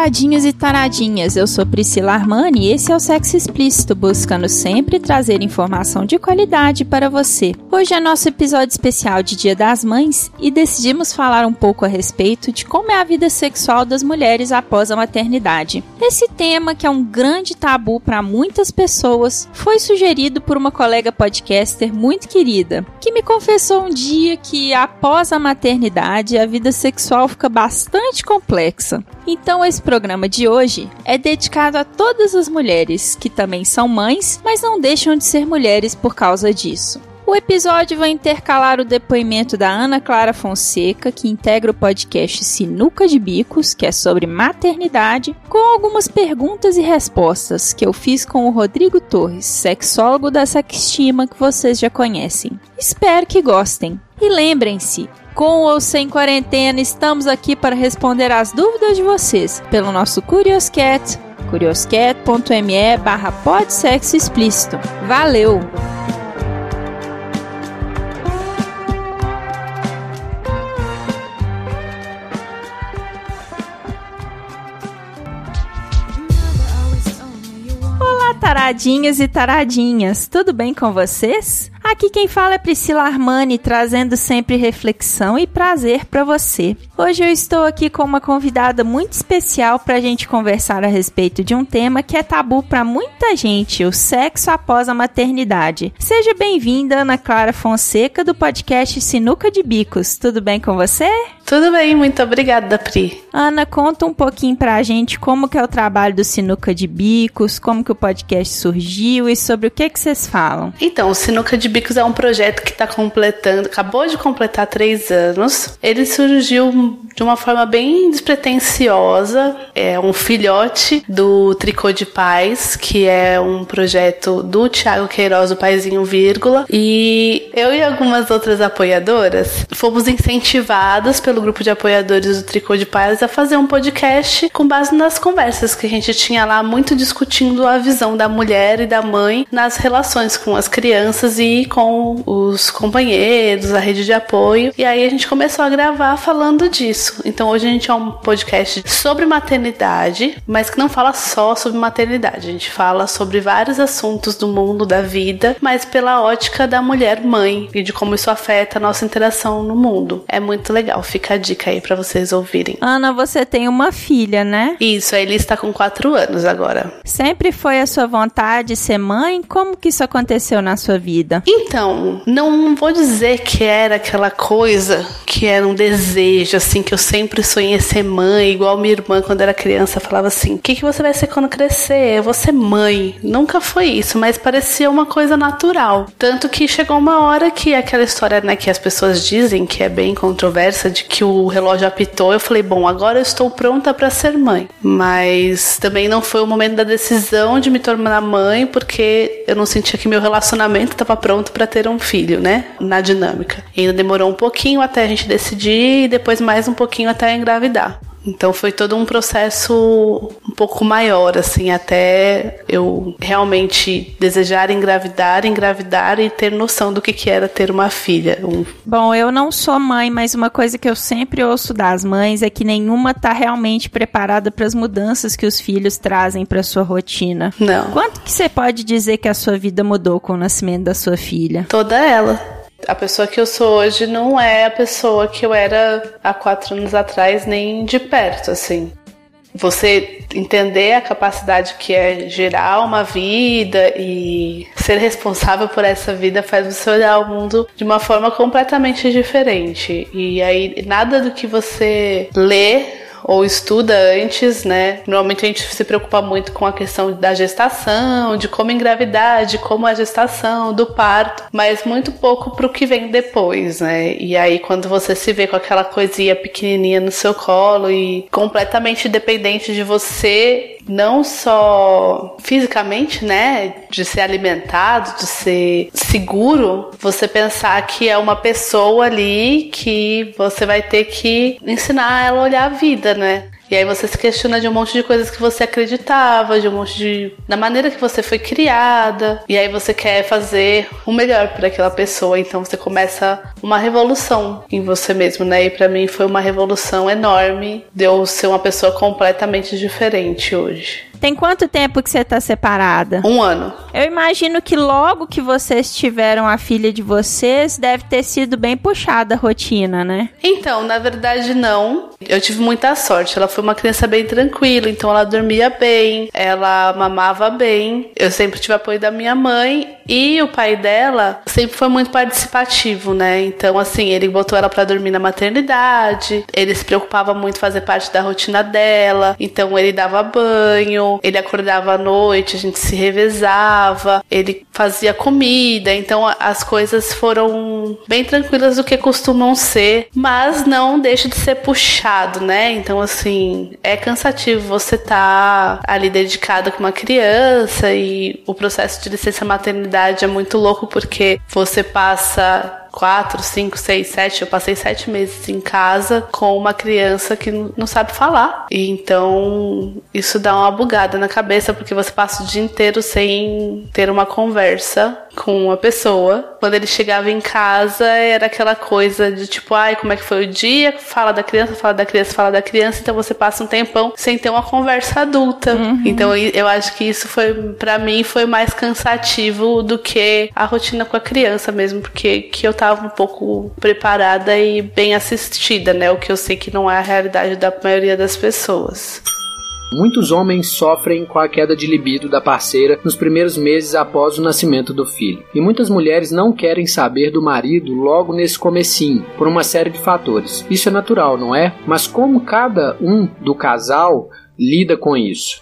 Taradinhos e taradinhas, eu sou Priscila Armani e esse é o Sexo Explícito, buscando sempre trazer informação de qualidade para você. Hoje é nosso episódio especial de Dia das Mães e decidimos falar um pouco a respeito de como é a vida sexual das mulheres após a maternidade. Esse tema, que é um grande tabu para muitas pessoas, foi sugerido por uma colega podcaster muito querida, que me confessou um dia que após a maternidade a vida sexual fica bastante complexa. Então, esse programa de hoje é dedicado a todas as mulheres que também são mães, mas não deixam de ser mulheres por causa disso. O episódio vai intercalar o depoimento da Ana Clara Fonseca, que integra o podcast Sinuca de Bicos, que é sobre maternidade, com algumas perguntas e respostas que eu fiz com o Rodrigo Torres, sexólogo da Sextima, que vocês já conhecem. Espero que gostem. E lembrem-se, com ou sem quarentena, estamos aqui para responder às dúvidas de vocês pelo nosso Curioscat, curioscat.me barra explícito. Valeu! Olá, taradinhas e taradinhas, tudo bem com vocês? Aqui quem fala é Priscila Armani, trazendo sempre reflexão e prazer para você. Hoje eu estou aqui com uma convidada muito especial para a gente conversar a respeito de um tema que é tabu para muita gente: o sexo após a maternidade. Seja bem-vinda, Ana Clara Fonseca, do podcast Sinuca de Bicos. Tudo bem com você? Tudo bem, muito obrigada, Pri. Ana, conta um pouquinho para a gente como que é o trabalho do Sinuca de Bicos, como que o podcast surgiu e sobre o que que vocês falam. Então, o Sinuca de Bicos Bicos é um projeto que está completando, acabou de completar três anos. Ele surgiu de uma forma bem despretensiosa. É um filhote do Tricô de Paz, que é um projeto do Thiago Queiroz, o Paizinho Vírgula. E eu e algumas outras apoiadoras fomos incentivadas pelo grupo de apoiadores do Tricô de Paz a fazer um podcast com base nas conversas que a gente tinha lá, muito discutindo a visão da mulher e da mãe nas relações com as crianças e com os companheiros, a rede de apoio. E aí a gente começou a gravar falando disso. Então hoje a gente é um podcast sobre maternidade, mas que não fala só sobre maternidade. A gente fala sobre vários assuntos do mundo, da vida, mas pela ótica da mulher mãe e de como isso afeta a nossa interação no mundo. É muito legal. Fica a dica aí para vocês ouvirem. Ana, você tem uma filha, né? Isso, a está com 4 anos agora. Sempre foi a sua vontade ser mãe? Como que isso aconteceu na sua vida? Então, não vou dizer que era aquela coisa que era um desejo, assim, que eu sempre sonhei ser mãe, igual minha irmã quando era criança falava assim: o que, que você vai ser quando crescer? Eu vou ser mãe. Nunca foi isso, mas parecia uma coisa natural. Tanto que chegou uma hora que aquela história, né, que as pessoas dizem que é bem controversa, de que o relógio apitou, eu falei: bom, agora eu estou pronta para ser mãe. Mas também não foi o momento da decisão de me tornar mãe, porque eu não sentia que meu relacionamento estava pronto para ter um filho, né? Na dinâmica. E ainda demorou um pouquinho até a gente decidir e depois mais um pouquinho até engravidar. Então foi todo um processo um pouco maior, assim, até eu realmente desejar engravidar, engravidar e ter noção do que, que era ter uma filha. Um... Bom, eu não sou mãe, mas uma coisa que eu sempre ouço das mães é que nenhuma tá realmente preparada para as mudanças que os filhos trazem para sua rotina. Não. Quanto que você pode dizer que a sua vida mudou com o nascimento da sua filha? Toda ela. A pessoa que eu sou hoje não é a pessoa que eu era há quatro anos atrás, nem de perto, assim. Você entender a capacidade que é gerar uma vida e ser responsável por essa vida faz você olhar o mundo de uma forma completamente diferente. E aí, nada do que você lê ou estuda antes, né? Normalmente a gente se preocupa muito com a questão da gestação, de como engravidar, de como a gestação, do parto, mas muito pouco pro que vem depois, né? E aí quando você se vê com aquela coisinha pequenininha no seu colo e completamente dependente de você não só fisicamente, né, de ser alimentado, de ser seguro, você pensar que é uma pessoa ali que você vai ter que ensinar ela a olhar a vida, né? E aí você se questiona de um monte de coisas que você acreditava, de um monte de. da maneira que você foi criada. E aí você quer fazer o melhor para aquela pessoa. Então você começa uma revolução em você mesmo, né? E para mim foi uma revolução enorme de eu ser uma pessoa completamente diferente hoje. Tem quanto tempo que você tá separada? Um ano. Eu imagino que logo que vocês tiveram a filha de vocês, deve ter sido bem puxada a rotina, né? Então, na verdade, não. Eu tive muita sorte. Ela foi uma criança bem tranquila, então ela dormia bem, ela mamava bem. Eu sempre tive apoio da minha mãe e o pai dela sempre foi muito participativo, né? Então, assim, ele botou ela para dormir na maternidade, ele se preocupava muito em fazer parte da rotina dela, então ele dava banho, ele acordava à noite, a gente se revezava, ele fazia comida, então as coisas foram bem tranquilas do que costumam ser, mas não deixa de ser puxado, né? Então, assim, é cansativo você tá ali dedicado com uma criança e o processo de licença maternidade é muito louco porque você passa quatro, cinco, seis, sete. Eu passei sete meses em casa com uma criança que não sabe falar. E então isso dá uma bugada na cabeça porque você passa o dia inteiro sem ter uma conversa com uma pessoa. Quando ele chegava em casa, era aquela coisa de tipo, ai, como é que foi o dia? Fala da criança, fala da criança, fala da criança. Então você passa um tempão sem ter uma conversa adulta. Uhum. Então eu acho que isso foi, para mim, foi mais cansativo do que a rotina com a criança mesmo, porque que eu tava um pouco preparada e bem assistida, né? O que eu sei que não é a realidade da maioria das pessoas. Muitos homens sofrem com a queda de libido da parceira nos primeiros meses após o nascimento do filho. E muitas mulheres não querem saber do marido logo nesse comecinho, por uma série de fatores. Isso é natural, não é? Mas como cada um do casal lida com isso?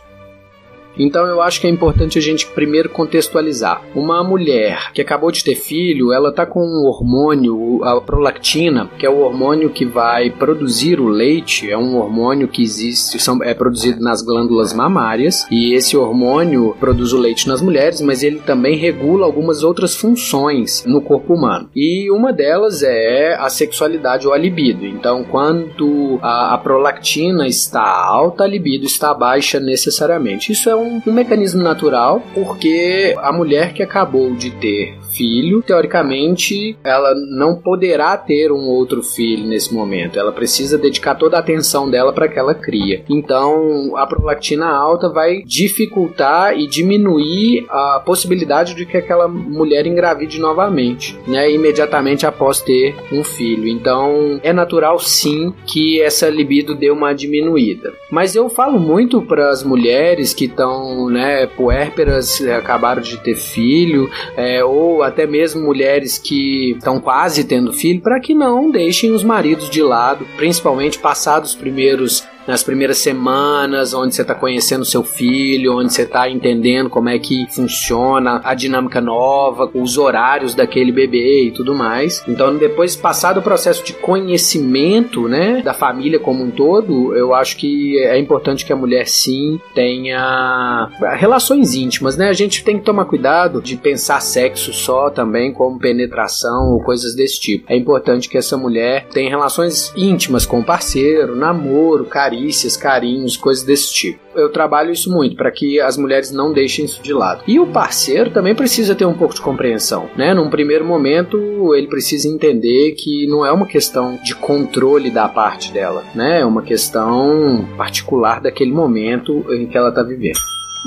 Então eu acho que é importante a gente primeiro contextualizar. Uma mulher que acabou de ter filho, ela tá com um hormônio, a prolactina, que é o hormônio que vai produzir o leite, é um hormônio que existe, são, é produzido nas glândulas mamárias, e esse hormônio produz o leite nas mulheres, mas ele também regula algumas outras funções no corpo humano. E uma delas é a sexualidade ou a libido. Então, quando a, a prolactina está alta, a libido está baixa necessariamente. Isso é um um, mecanismo natural, porque a mulher que acabou de ter filho, teoricamente, ela não poderá ter um outro filho nesse momento. Ela precisa dedicar toda a atenção dela para aquela cria. Então, a prolactina alta vai dificultar e diminuir a possibilidade de que aquela mulher engravide novamente, né, imediatamente após ter um filho. Então, é natural sim que essa libido dê uma diminuída. Mas eu falo muito para as mulheres que estão, né, puérperas, acabaram de ter filho, é, ou até mesmo mulheres que estão quase tendo filho, para que não deixem os maridos de lado, principalmente passados os primeiros nas primeiras semanas, onde você está conhecendo seu filho, onde você está entendendo como é que funciona a dinâmica nova, os horários daquele bebê e tudo mais. Então, depois passado o processo de conhecimento, né, da família como um todo, eu acho que é importante que a mulher sim tenha relações íntimas, né? A gente tem que tomar cuidado de pensar sexo só também como penetração ou coisas desse tipo. É importante que essa mulher tenha relações íntimas com o parceiro, namoro, carinho carícias, carinhos, coisas desse tipo. Eu trabalho isso muito para que as mulheres não deixem isso de lado. E o parceiro também precisa ter um pouco de compreensão, né? Num primeiro momento, ele precisa entender que não é uma questão de controle da parte dela, né? É uma questão particular daquele momento em que ela está vivendo.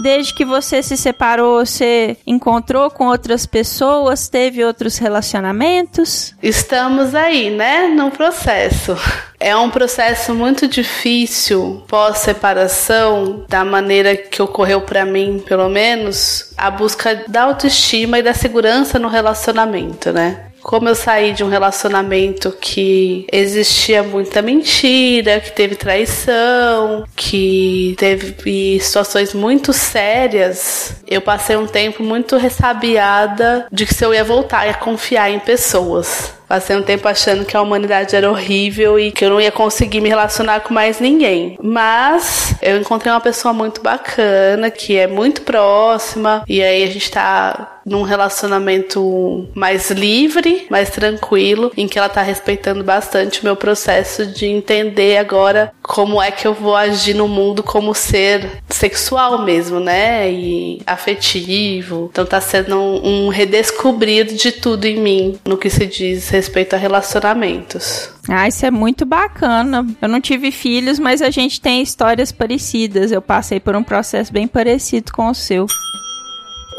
Desde que você se separou, você encontrou com outras pessoas, teve outros relacionamentos? Estamos aí, né, no processo. É um processo muito difícil pós-separação, da maneira que ocorreu para mim, pelo menos, a busca da autoestima e da segurança no relacionamento, né? Como eu saí de um relacionamento que existia muita mentira, que teve traição, que teve situações muito sérias, eu passei um tempo muito ressabiada de que se eu ia voltar a confiar em pessoas Passei um tempo achando que a humanidade era horrível e que eu não ia conseguir me relacionar com mais ninguém. Mas eu encontrei uma pessoa muito bacana, que é muito próxima, e aí a gente tá num relacionamento mais livre, mais tranquilo, em que ela tá respeitando bastante o meu processo de entender agora como é que eu vou agir no mundo como ser sexual mesmo, né? E afetivo. Então tá sendo um, redescobrir de tudo em mim no que se diz respeito a relacionamentos. Ah, isso é muito bacana. Eu não tive filhos, mas a gente tem histórias parecidas. Eu passei por um processo bem parecido com o seu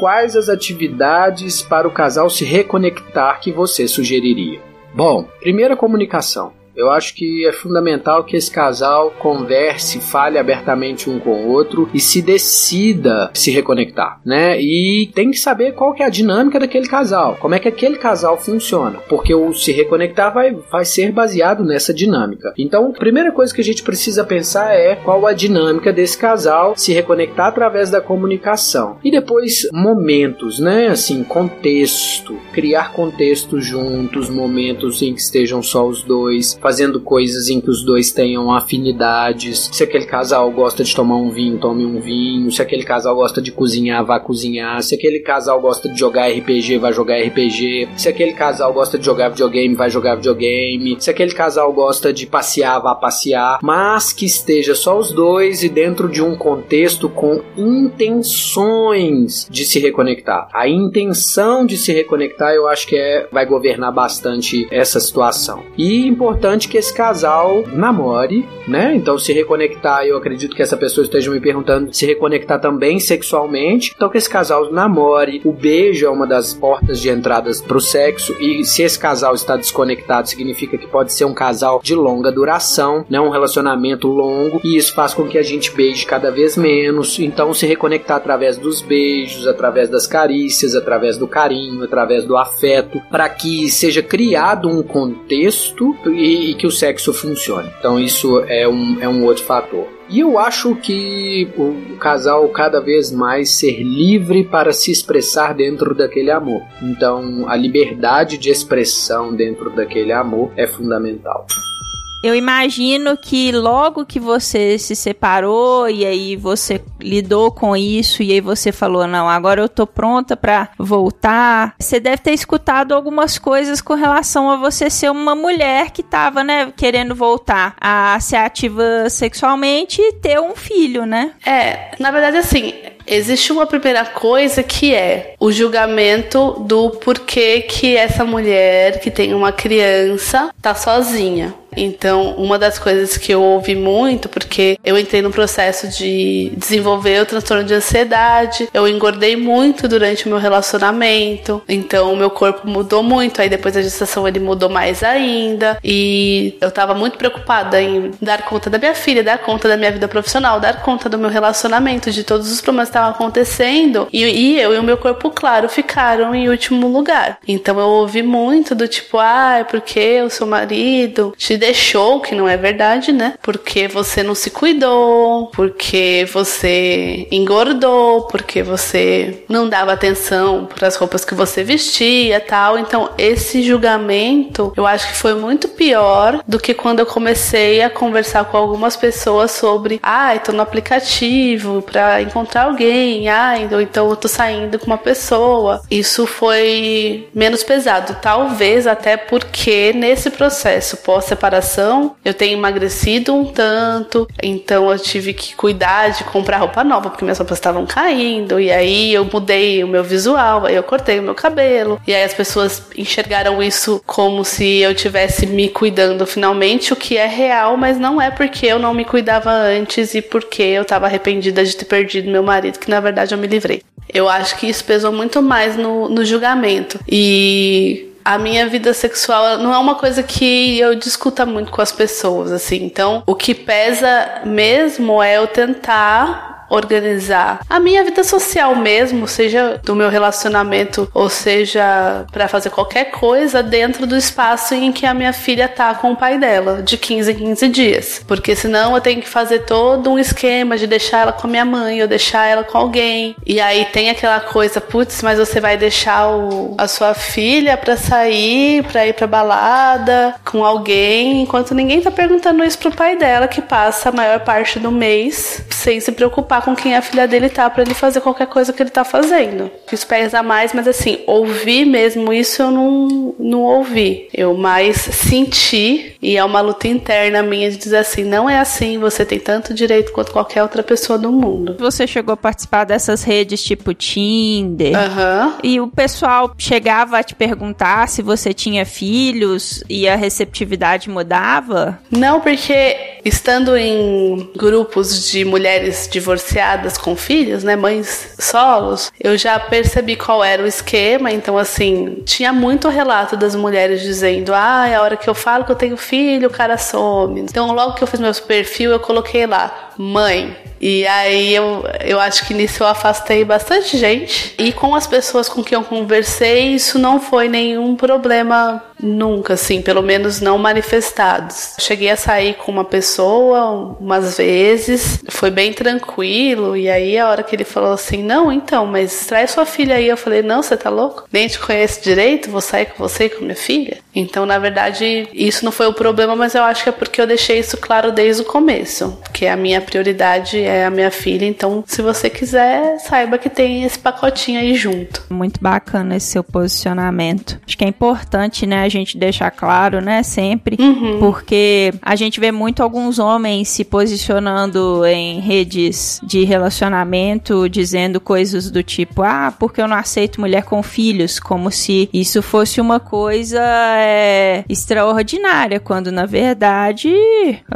quais as atividades para o casal se reconectar que você sugeriria? Bom, primeira comunicação. Eu acho que é fundamental que esse casal converse, fale abertamente um com o outro e se decida se reconectar, né? E tem que saber qual que é a dinâmica daquele casal, como é que aquele casal funciona, porque o se reconectar vai, vai ser baseado nessa dinâmica. Então, a primeira coisa que a gente precisa pensar é qual a dinâmica desse casal se reconectar através da comunicação. E depois, momentos, né? Assim, contexto, criar contexto juntos, momentos em que estejam só os dois, fazendo coisas em que os dois tenham afinidades. Se aquele casal gosta de tomar um vinho, tome um vinho. Se aquele casal gosta de cozinhar, vá cozinhar. Se aquele casal gosta de jogar RPG, vá jogar RPG. Se aquele casal gosta de jogar videogame, vai jogar videogame. Se aquele casal gosta de passear, vá passear. Mas que esteja só os dois e dentro de um contexto com intenções de se reconectar. A intenção de se reconectar, eu acho que é vai governar bastante essa situação. E importante importante que esse casal namore, né? Então, se reconectar, eu acredito que essa pessoa esteja me perguntando se reconectar também sexualmente. Então, que esse casal namore. O beijo é uma das portas de entradas para o sexo. E se esse casal está desconectado, significa que pode ser um casal de longa duração, né? Um relacionamento longo. E isso faz com que a gente beije cada vez menos. Então, se reconectar através dos beijos, através das carícias, através do carinho, através do afeto, para que seja criado um contexto e e, que o sexo funcione. Então isso é um, é um outro fator. E eu acho que o casal cada vez mais ser livre para se expressar dentro daquele amor. Então a liberdade de expressão dentro daquele amor é fundamental. Eu imagino que logo que você se separou e aí você lidou com isso e aí você falou: "Não, agora eu tô pronta para voltar". Você deve ter escutado algumas coisas com relação a você ser uma mulher que tava, né, querendo voltar a ser ativa sexualmente e ter um filho, né? É, na verdade assim, Existe uma primeira coisa que é o julgamento do porquê que essa mulher que tem uma criança tá sozinha. Então, uma das coisas que eu ouvi muito, porque eu entrei no processo de desenvolver o transtorno de ansiedade, eu engordei muito durante o meu relacionamento, então o meu corpo mudou muito, aí depois da gestação ele mudou mais ainda, e eu tava muito preocupada em dar conta da minha filha, dar conta da minha vida profissional, dar conta do meu relacionamento, de todos os problemas que estavam acontecendo, e, e eu e o meu corpo, claro, ficaram em último lugar. Então eu ouvi muito do tipo, ah, é porque o seu marido te deixou, que não é verdade, né? Porque você não se cuidou, porque você engordou, porque você não dava atenção para as roupas que você vestia, tal. Então, esse julgamento, eu acho que foi muito pior do que quando eu comecei a conversar com algumas pessoas sobre, ah, tô no aplicativo para encontrar alguém, ah, então eu tô saindo com uma pessoa. Isso foi menos pesado, talvez até porque nesse processo pós-separação separação, eu tenho emagrecido um tanto, então eu tive que cuidar de comprar roupa nova, porque minhas roupas estavam caindo, e aí eu mudei o meu visual, aí eu cortei o meu cabelo, e aí as pessoas enxergaram isso como se eu tivesse me cuidando finalmente, o que é real, mas não é porque eu não me cuidava antes e porque eu tava arrependida de ter perdido meu marido, que na verdade eu me livrei. Eu acho que isso pesou muito mais no, no julgamento. E a minha vida sexual não é uma coisa que eu discuta muito com as pessoas, assim. Então, o que pesa mesmo é eu tentar organizar a minha vida social mesmo, seja do meu relacionamento ou seja para fazer qualquer coisa dentro do espaço em que a minha filha tá com o pai dela, de 15 em 15 dias. Porque senão eu tenho que fazer todo um esquema de deixar ela com a minha mãe ou deixar ela com alguém. E aí tem aquela coisa, putz, mas você vai deixar o, a sua filha para sair, para ir pra balada com alguém, enquanto ninguém tá perguntando isso pro pai dela, que passa a maior parte do mês sem se preocupar com quem a filha dele tá para ele fazer qualquer coisa que ele tá fazendo. Isso pesa mais, mas assim, ouvir mesmo isso eu não, não ouvi. Eu mais senti e é uma luta interna minha de dizer assim, não é assim, você tem tanto direito quanto qualquer outra pessoa do mundo. Você chegou a participar dessas redes tipo Tinder? Aham. E o pessoal chegava a te perguntar se você tinha filhos e a receptividade mudava? Não, porque estando em grupos de mulheres divorciadas com filhos, né, mães solos, eu já percebi qual era o esquema. Então, assim, tinha muito relato das mulheres dizendo: ah, é a hora que eu falo que eu tenho filho, o cara some. Então, logo que eu fiz meu perfil, eu coloquei lá: mãe, e aí eu, eu acho que nisso eu afastei bastante gente. E com as pessoas com quem eu conversei, isso não foi nenhum problema nunca, assim, pelo menos não manifestados. Cheguei a sair com uma pessoa umas vezes, foi bem tranquilo. E aí a hora que ele falou assim: Não, então, mas traz sua filha aí. Eu falei: Não, você tá louco? Nem te conheço direito, vou sair com você e com minha filha. Então, na verdade, isso não foi o problema, mas eu acho que é porque eu deixei isso claro desde o começo, que a minha prioridade é a minha filha. Então, se você quiser, saiba que tem esse pacotinho aí junto. Muito bacana esse seu posicionamento. Acho que é importante, né, a gente deixar claro, né, sempre, Uhum. porque a gente vê muito alguns homens se posicionando em redes de relacionamento, dizendo coisas do tipo, ah, porque eu não aceito mulher com filhos, como se isso fosse uma coisa é, extraordinária, quando na verdade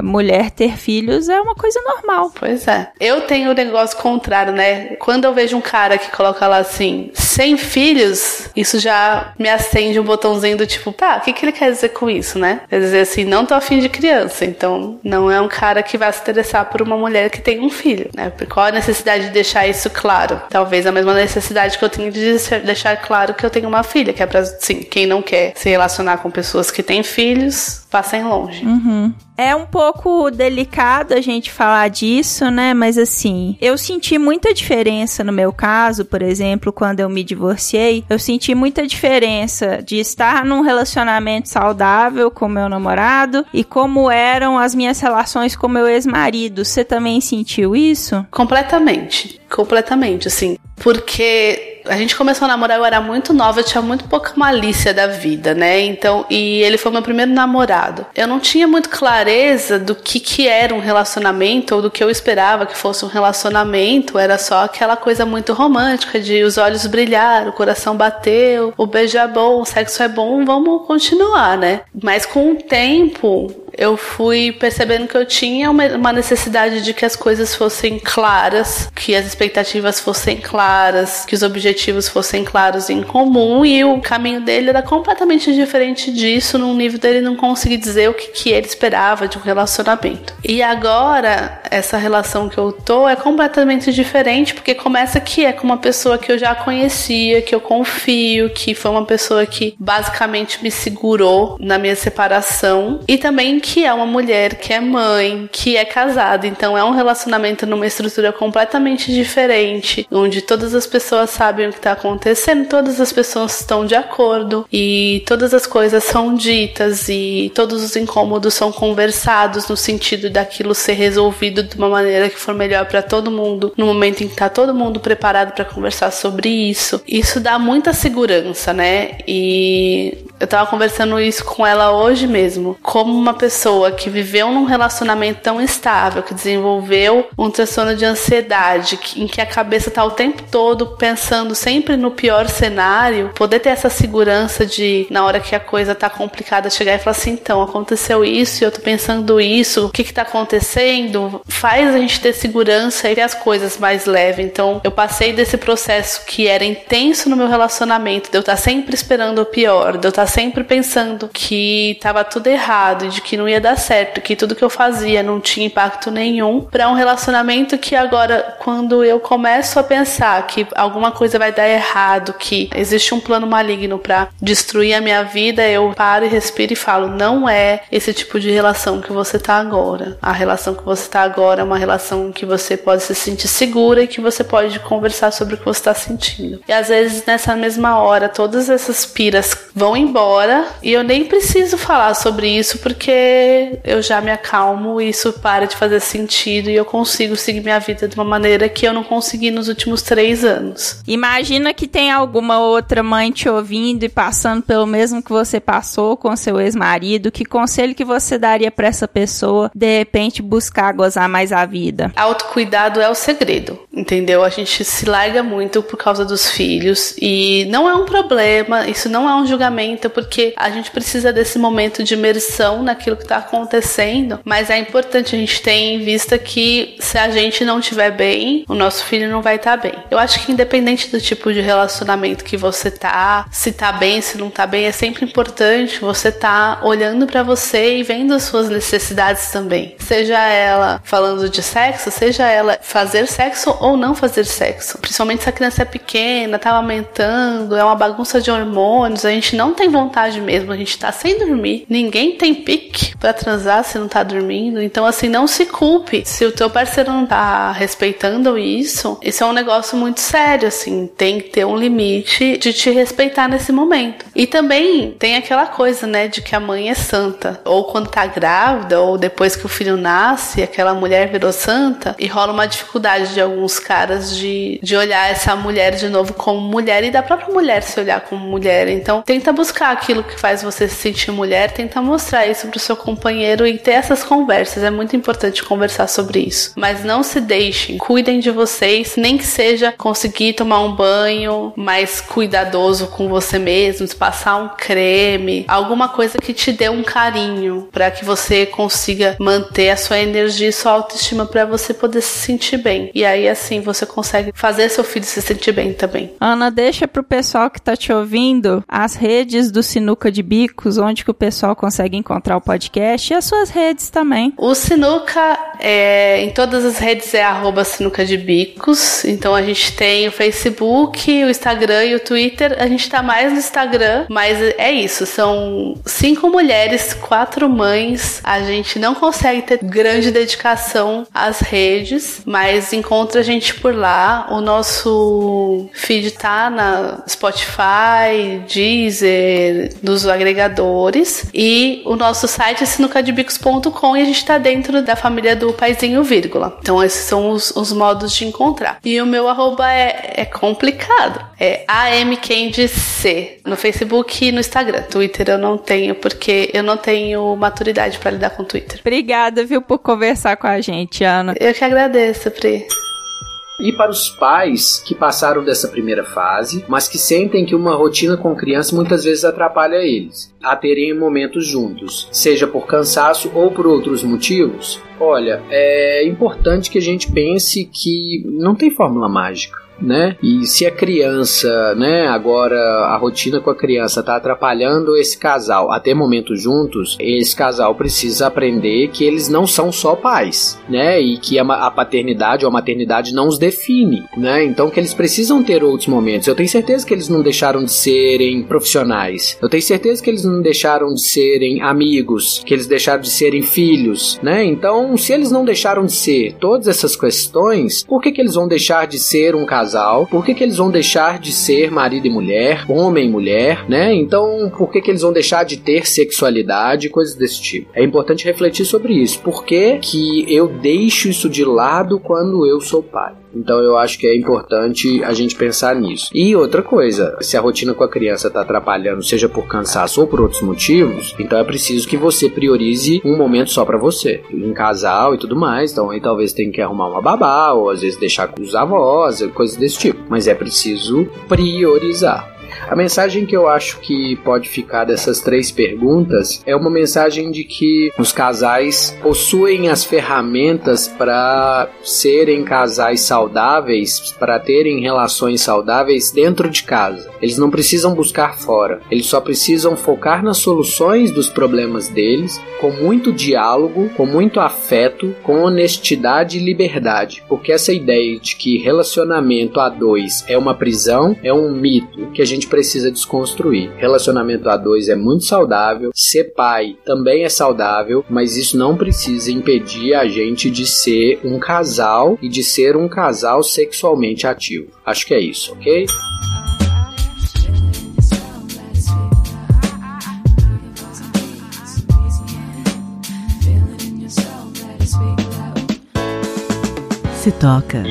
mulher ter filhos é uma coisa normal. Pois é. Eu tenho o negócio contrário, né? Quando eu vejo um cara que coloca lá assim, sem filhos, isso já me acende um botãozinho do tipo, tá, o que, que ele quer dizer com isso, né? Quer dizer assim, não tô afim de criança, então não é um cara que vai se interessar por uma mulher que tem um filho, né? Qual a necessidade de deixar isso claro? Talvez a mesma necessidade que eu tenho de deixar claro que eu tenho uma filha, que é pra, assim, quem não quer se relacionar com pessoas que têm filhos, passem longe. É um pouco delicado a gente falar disso, né? Mas assim, eu senti muita diferença no meu caso, por exemplo, quando eu me divorciei. Eu senti muita diferença de estar num relacionamento saudável com meu namorado e como eram as minhas relações com meu ex-marido. Você também sentiu isso? Completamente. Completamente, assim. Porque a gente começou a namorar, eu era muito nova, eu tinha muito pouca malícia da vida, né? Então, e ele foi meu primeiro namorado. Eu não tinha muito clareza do que que era um relacionamento ou do que eu esperava que fosse um relacionamento. Era só aquela coisa muito romântica de os olhos brilharam, o coração bateu, o beijo é bom, o sexo é bom, vamos continuar, né? Mas com o tempo, eu fui percebendo que eu tinha uma, necessidade de que as coisas fossem claras, que as expectativas fossem claras, que os objetivos fossem claros em comum e o caminho dele era completamente diferente disso, num nível dele não conseguir dizer o que, que ele esperava de um relacionamento. E agora, essa relação que eu tô é completamente diferente, porque começa que é com uma pessoa que eu já conhecia, que eu confio, que foi uma pessoa que basicamente me segurou na minha separação e também que é uma mulher que é mãe, que é casada, então é um relacionamento numa estrutura completamente diferente, onde todas as pessoas sabem o que está acontecendo, todas as pessoas estão de acordo e todas as coisas são ditas e todos os incômodos são conversados no sentido daquilo ser resolvido de uma maneira que for melhor para todo mundo, no momento em que tá todo mundo preparado para conversar sobre isso. Isso dá muita segurança, né? E eu tava conversando isso com ela hoje mesmo, como uma pessoa que viveu num relacionamento tão estável, que desenvolveu um transtorno de ansiedade, em que a cabeça tá o tempo todo pensando sempre no pior cenário, poder ter essa segurança de, na hora que a coisa tá complicada, chegar e falar assim: então, aconteceu isso, eu tô pensando isso, o que que tá acontecendo? Faz a gente ter segurança e ter as coisas mais leves. Então, eu passei desse processo que era intenso no meu relacionamento, de eu estar sempre esperando o pior, de eu estar tá sempre pensando que tava tudo errado, de que não ia dar certo, que tudo que eu fazia não tinha impacto nenhum, para um relacionamento que agora, quando eu começo a pensar que alguma coisa vai dar errado, que existe um plano maligno para destruir a minha vida, eu paro e respiro e falo: não é esse tipo de relação que você tá agora. A relação que você tá agora é uma relação que você pode se sentir segura e que você pode conversar sobre o que você está sentindo. E às vezes nessa mesma hora, todas essas piras vão embora e eu nem preciso falar sobre isso porque eu já me acalmo e isso para de fazer sentido e eu consigo seguir minha vida de uma maneira que eu não consegui nos últimos três anos. Imagina que tem alguma outra mãe te ouvindo e passando pelo mesmo que você passou com seu ex-marido. Que conselho que você daria para essa pessoa de repente buscar gozar mais a vida? Autocuidado é o segredo, entendeu? A gente se larga muito por causa dos filhos e não é um problema, isso não é um julgamento, porque a gente precisa desse momento de imersão naquilo que está acontecendo, mas é importante a gente ter em vista que se a gente não estiver bem, o nosso filho não vai estar tá bem. Eu acho que independente do tipo de relacionamento que você tá, se tá bem, se não tá bem, é sempre importante você tá olhando para você e vendo as suas necessidades também. Seja ela falando de sexo, seja ela fazer sexo ou não fazer sexo. Principalmente se a criança é pequena, tá aumentando, é uma bagunça de hormônios, a gente não tem vontade mesmo, a gente tá sem dormir. Ninguém tem pique para transar se não tá dormindo. Então, assim, não se culpe. Se o teu parceiro não tá respeitando isso, isso é um negócio muito sério, assim. Tem que ter um limite de te respeitar nesse momento. E também tem aquela coisa, né, de que a mãe é santa. Ou quando tá grávida, ou depois que o filho nasce, aquela mulher virou santa, e rola uma dificuldade de alguns caras de, de olhar essa mulher de novo como mulher e da própria mulher se olhar como mulher. Então, tenta buscar aquilo que faz você se sentir mulher, tenta mostrar isso pro seu companheiro e ter essas conversas. É muito importante conversar sobre isso. Mas não se deixem, cuidem de vocês, nem que seja conseguir tomar um banho mais cuidadoso com você mesmo, passar um creme, alguma coisa que te dê um carinho para que você consiga manter a sua energia e sua autoestima para você poder se sentir bem. E aí assim você consegue fazer seu filho se sentir bem também. Ana, deixa pro pessoal que tá te ouvindo as redes do Sinuca de Bicos, onde que o pessoal consegue encontrar o podcast e as suas redes também. O Sinuca é, em todas as redes é arroba Sinuca de Bicos. Então a gente tem o Facebook, o Instagram e o Twitter. A gente tá mais no Instagram, mas é isso. São cinco mulheres, quatro mães. A gente não consegue ter grande dedicação às redes, mas encontra a gente por lá. O nosso feed tá na Spotify, Deezer, nos agregadores. E o nosso site é sinucadebicos.com e a gente tá dentro da família do Paizinho Vírgula. Então esses são os, os modos de encontrar. E o meu arroba é, é complicado. É AMCandyC no Facebook e no Instagram. Twitter eu não tenho porque eu não tenho maturidade para lidar com Twitter. Obrigada, viu, por conversar com a gente, Ana. Eu que agradeço, Pri. E para os pais que passaram dessa primeira fase, mas que sentem que uma rotina com criança muitas vezes atrapalha eles a terem momentos juntos, seja por cansaço ou por outros motivos, olha, é importante que a gente pense que não tem fórmula mágica né? E se a criança, né, agora a rotina com a criança tá atrapalhando esse casal a ter momentos juntos, esse casal precisa aprender que eles não são só pais, né? E que a, a paternidade ou a maternidade não os define, né? Então que eles precisam ter outros momentos. Eu tenho certeza que eles não deixaram de serem profissionais. Eu tenho certeza que eles não deixaram de serem amigos, que eles deixaram de serem filhos, né? Então, se eles não deixaram de ser todas essas questões, por que que eles vão deixar de ser um casal casal, por que, que eles vão deixar de ser marido e mulher, homem e mulher, né? Então, por que, que eles vão deixar de ter sexualidade, coisas desse tipo? É importante refletir sobre isso. Por que, que eu deixo isso de lado quando eu sou pai? Então eu acho que é importante a gente pensar nisso. E outra coisa, se a rotina com a criança está atrapalhando, seja por cansaço ou por outros motivos, então é preciso que você priorize um momento só para você, em casal e tudo mais. Então aí talvez tenha que arrumar uma babá ou às vezes deixar com os avós, coisas desse tipo. Mas é preciso priorizar. A mensagem que eu acho que pode ficar dessas três perguntas é uma mensagem de que os casais possuem as ferramentas para serem casais saudáveis, para terem relações saudáveis dentro de casa. Eles não precisam buscar fora, eles só precisam focar nas soluções dos problemas deles, com muito diálogo, com muito afeto, com honestidade e liberdade, porque essa ideia de que relacionamento a dois é uma prisão é um mito que a gente precisa desconstruir. Relacionamento a dois é muito saudável, ser pai também é saudável, mas isso não precisa impedir a gente de ser um casal e de ser um casal sexualmente ativo. Acho que é isso, ok? Se toca.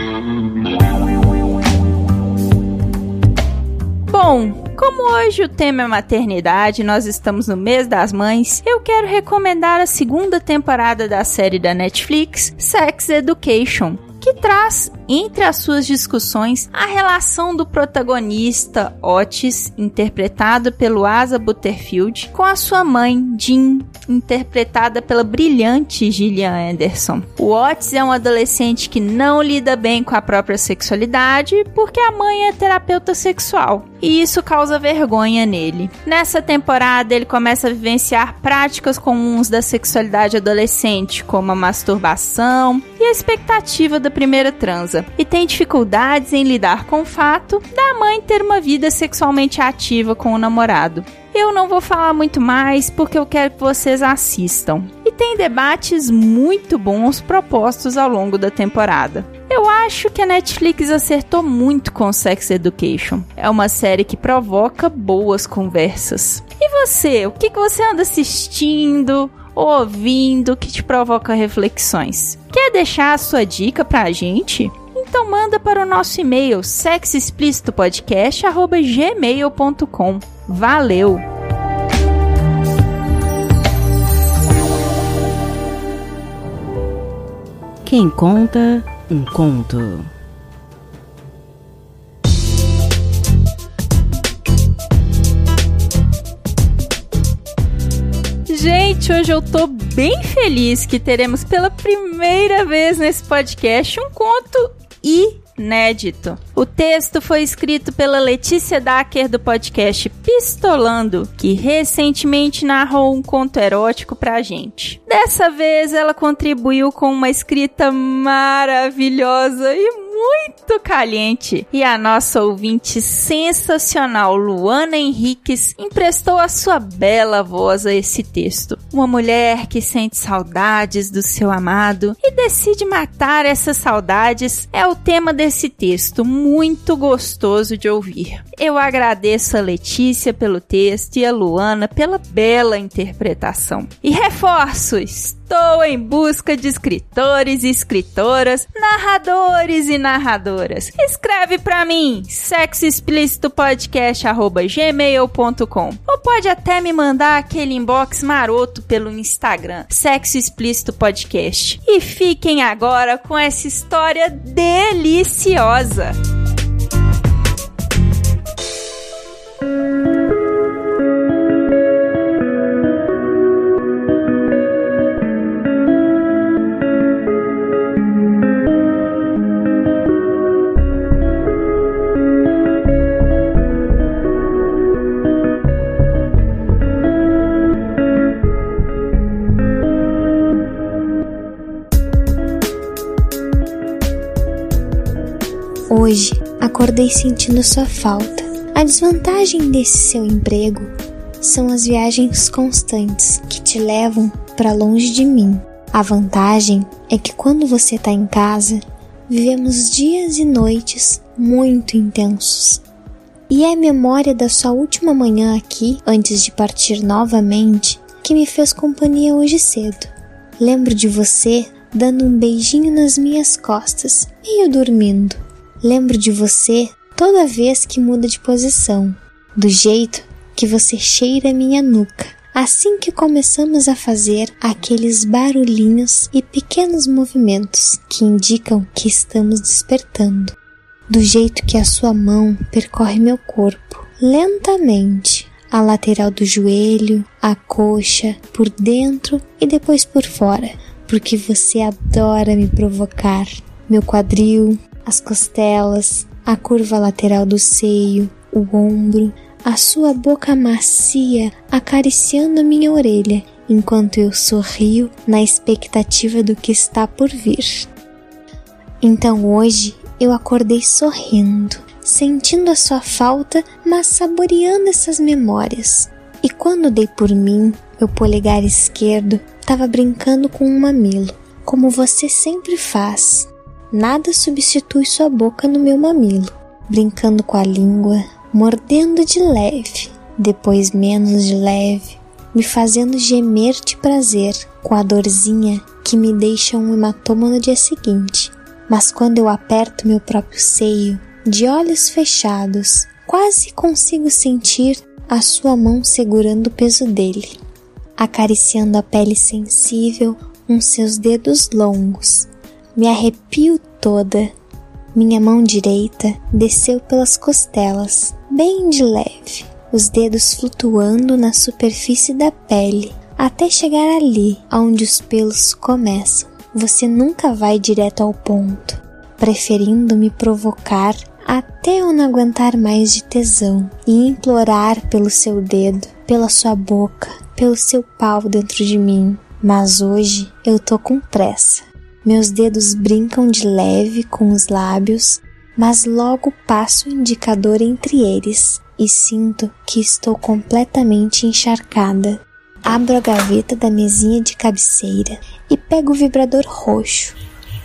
Bom, como hoje o tema é maternidade, nós estamos no mês das mães, eu quero recomendar a segunda temporada da série da Netflix, Sex Education, que traz entre as suas discussões a relação do protagonista Otis, interpretado pelo Asa Butterfield, com a sua mãe Jean, interpretada pela brilhante Gillian Anderson. O Otis é um adolescente que não lida bem com a própria sexualidade porque a mãe é terapeuta sexual e isso causa vergonha nele. Nessa temporada, ele começa a vivenciar práticas comuns da sexualidade adolescente, como a masturbação a expectativa da primeira transa, e tem dificuldades em lidar com o fato da mãe ter uma vida sexualmente ativa com o namorado. Eu não vou falar muito mais porque eu quero que vocês assistam. E tem debates muito bons propostos ao longo da temporada. Eu acho que a Netflix acertou muito com Sex Education. É uma série que provoca boas conversas. E você, o que você anda assistindo? Ouvindo que te provoca reflexões. Quer deixar a sua dica pra gente? Então manda para o nosso e-mail sexexplicitopodcast@gmail.com. Valeu. Quem conta um conto. Gente, hoje eu tô bem feliz que teremos pela primeira vez nesse podcast um conto inédito. O texto foi escrito pela Letícia Dacker do podcast Pistolando, que recentemente narrou um conto erótico pra gente. Dessa vez ela contribuiu com uma escrita maravilhosa e muito caliente. E a nossa ouvinte sensacional, Luana Henriques, emprestou a sua bela voz a esse texto. Uma mulher que sente saudades do seu amado e decide matar essas saudades é o tema desse texto, muito gostoso de ouvir. Eu agradeço a Letícia pelo texto e a Luana pela bela interpretação. E reforço, estou em busca de escritores e escritoras, narradores e narradoras. Escreve para mim, sexoexplicitopodcast@gmail.com ou pode até me mandar aquele inbox maroto pelo Instagram, Sexo Explícito Podcast. E fiquem agora com essa história deliciosa. Acordei sentindo sua falta. A desvantagem desse seu emprego são as viagens constantes que te levam para longe de mim. A vantagem é que quando você está em casa, vivemos dias e noites muito intensos. E é a memória da sua última manhã aqui, antes de partir novamente, que me fez companhia hoje cedo. Lembro de você dando um beijinho nas minhas costas eu dormindo. Lembro de você toda vez que muda de posição, do jeito que você cheira minha nuca. Assim que começamos a fazer aqueles barulhinhos e pequenos movimentos que indicam que estamos despertando, do jeito que a sua mão percorre meu corpo lentamente a lateral do joelho, a coxa, por dentro e depois por fora, porque você adora me provocar. Meu quadril, as costelas, a curva lateral do seio, o ombro, a sua boca macia acariciando a minha orelha, enquanto eu sorrio na expectativa do que está por vir. Então hoje eu acordei sorrindo, sentindo a sua falta, mas saboreando essas memórias. E quando dei por mim, meu polegar esquerdo estava brincando com um mamilo, como você sempre faz. Nada substitui sua boca no meu mamilo, brincando com a língua, mordendo de leve, depois menos de leve, me fazendo gemer de prazer com a dorzinha que me deixa um hematoma no dia seguinte. Mas quando eu aperto meu próprio seio, de olhos fechados, quase consigo sentir a sua mão segurando o peso dele, acariciando a pele sensível com seus dedos longos. Me arrepio toda. Minha mão direita desceu pelas costelas, bem de leve, os dedos flutuando na superfície da pele, até chegar ali onde os pelos começam. Você nunca vai direto ao ponto, preferindo me provocar até eu não aguentar mais de tesão e implorar pelo seu dedo, pela sua boca, pelo seu pau dentro de mim. Mas hoje eu tô com pressa. Meus dedos brincam de leve com os lábios, mas logo passo o indicador entre eles e sinto que estou completamente encharcada. Abro a gaveta da mesinha de cabeceira e pego o vibrador roxo,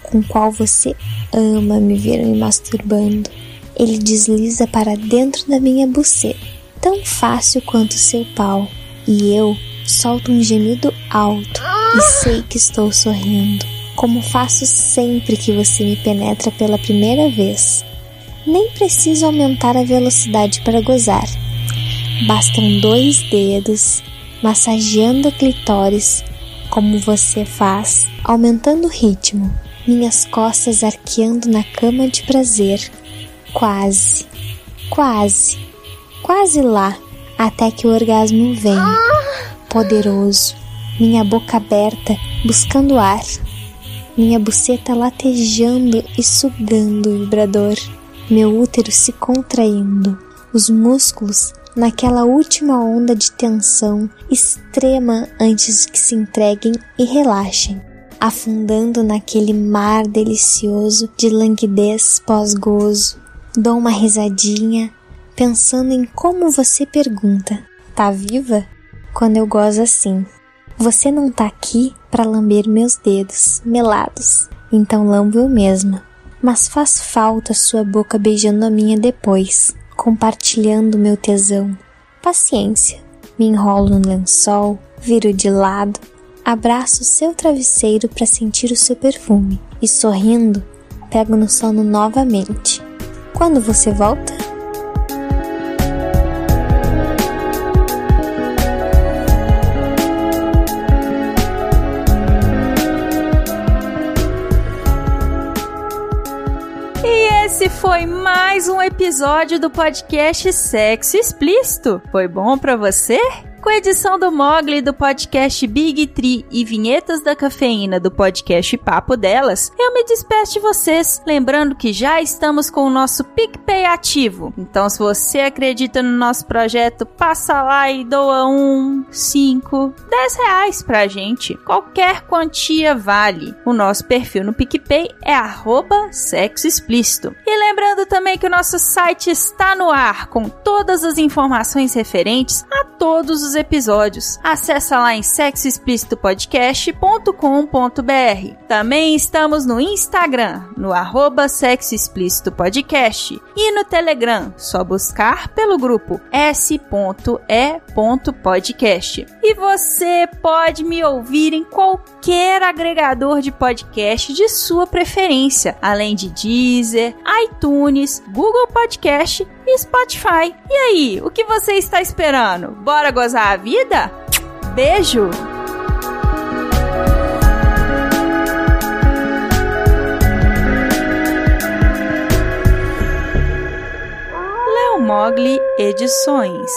com o qual você ama me ver me masturbando ele desliza para dentro da minha buceta, tão fácil quanto seu pau, e eu solto um gemido alto e sei que estou sorrindo, como faço sempre que você me penetra pela primeira vez. Nem preciso aumentar a velocidade para gozar. Bastam dois dedos massageando clitóris, como você faz, aumentando o ritmo, minhas costas arqueando na cama de prazer. Quase, quase, quase lá, até que o orgasmo vem, poderoso, minha boca aberta, buscando ar, minha buceta latejando e sugando o vibrador, meu útero se contraindo, os músculos naquela última onda de tensão extrema antes que se entreguem e relaxem, afundando naquele mar delicioso de languidez pós-gozo, Dou uma risadinha, pensando em como você pergunta: tá viva? Quando eu gozo assim. Você não tá aqui para lamber meus dedos melados, então lambo eu mesma. Mas faz falta sua boca beijando a minha depois, compartilhando meu tesão. Paciência. Me enrolo no lençol, viro de lado, abraço seu travesseiro para sentir o seu perfume e sorrindo, pego no sono novamente. Quando você volta? Mais um episódio do podcast Sexo Explícito. Foi bom para você? Com edição do Mogli do podcast Big Tree e vinhetas da cafeína do podcast Papo Delas, eu me despeço de vocês, lembrando que já estamos com o nosso PicPay ativo. Então, se você acredita no nosso projeto, passa lá e doa um, cinco, dez reais pra gente. Qualquer quantia vale. O nosso perfil no PicPay é arroba sexo explícito. E lembrando também que o nosso site está no ar com todas as informações referentes a todos os os episódios. Acesse lá em sexoexplicitopodcast.com.br. Também estamos no Instagram, no arroba Sexo Explícito Podcast e no Telegram, só buscar pelo grupo s.e.podcast. E você pode me ouvir em qualquer agregador de podcast de sua preferência, além de Deezer, iTunes, Google Podcast e Spotify. E aí, o que você está esperando? Bora gozar a vida? Beijo! Mogli Edições.